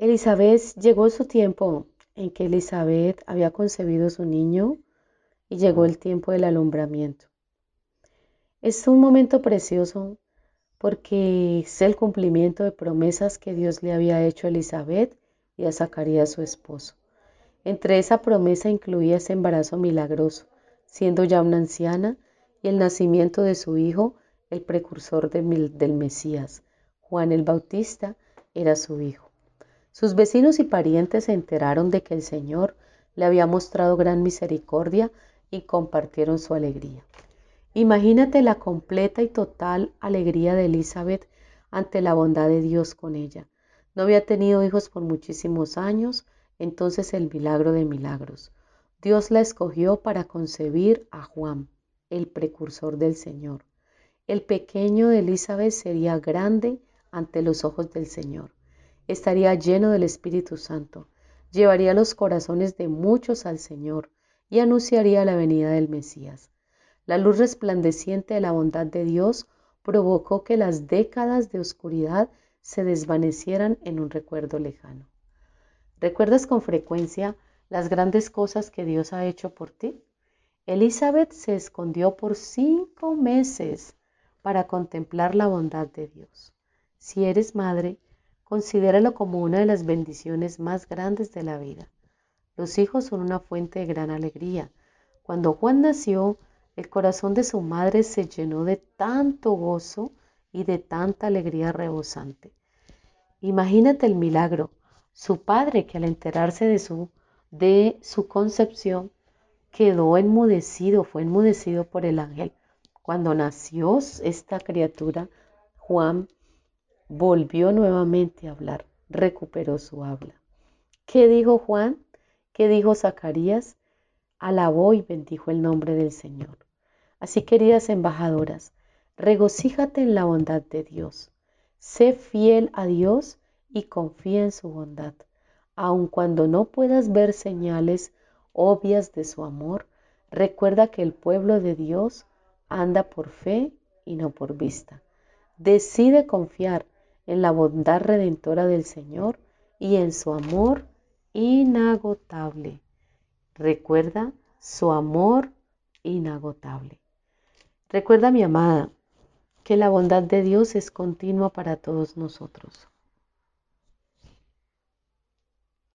Elizabeth llegó su tiempo en que Elizabeth había concebido su niño y llegó el tiempo del alumbramiento. Es un momento precioso porque es el cumplimiento de promesas que Dios le había hecho a Elizabeth y a Zacarías su esposo. Entre esa promesa incluía ese embarazo milagroso, siendo ya una anciana, y el nacimiento de su hijo, el precursor del Mesías. Juan el Bautista era su hijo. Sus vecinos y parientes se enteraron de que el Señor le había mostrado gran misericordia y compartieron su alegría. Imagínate la completa y total alegría de Elizabeth ante la bondad de Dios con ella. No había tenido hijos por muchísimos años, entonces el milagro de milagros. Dios la escogió para concebir a Juan el precursor del Señor. El pequeño de Elizabeth sería grande ante los ojos del Señor. Estaría lleno del Espíritu Santo. Llevaría los corazones de muchos al Señor y anunciaría la venida del Mesías. La luz resplandeciente de la bondad de Dios provocó que las décadas de oscuridad se desvanecieran en un recuerdo lejano. ¿Recuerdas con frecuencia las grandes cosas que Dios ha hecho por ti? Elizabeth se escondió por cinco meses para contemplar la bondad de Dios. Si eres madre, considéralo como una de las bendiciones más grandes de la vida. Los hijos son una fuente de gran alegría. Cuando Juan nació, el corazón de su madre se llenó de tanto gozo y de tanta alegría rebosante. Imagínate el milagro. Su padre, que al enterarse de su, de su concepción, quedó enmudecido, fue enmudecido por el ángel. Cuando nació esta criatura, Juan volvió nuevamente a hablar, recuperó su habla. ¿Qué dijo Juan? ¿Qué dijo Zacarías? Alabó y bendijo el nombre del Señor. Así, queridas embajadoras, regocíjate en la bondad de Dios. Sé fiel a Dios y confía en su bondad. Aun cuando no puedas ver señales obvias de su amor, recuerda que el pueblo de Dios anda por fe y no por vista. Decide confiar en la bondad redentora del Señor y en su amor inagotable. Recuerda su amor inagotable. Recuerda, mi amada, que la bondad de Dios es continua para todos nosotros.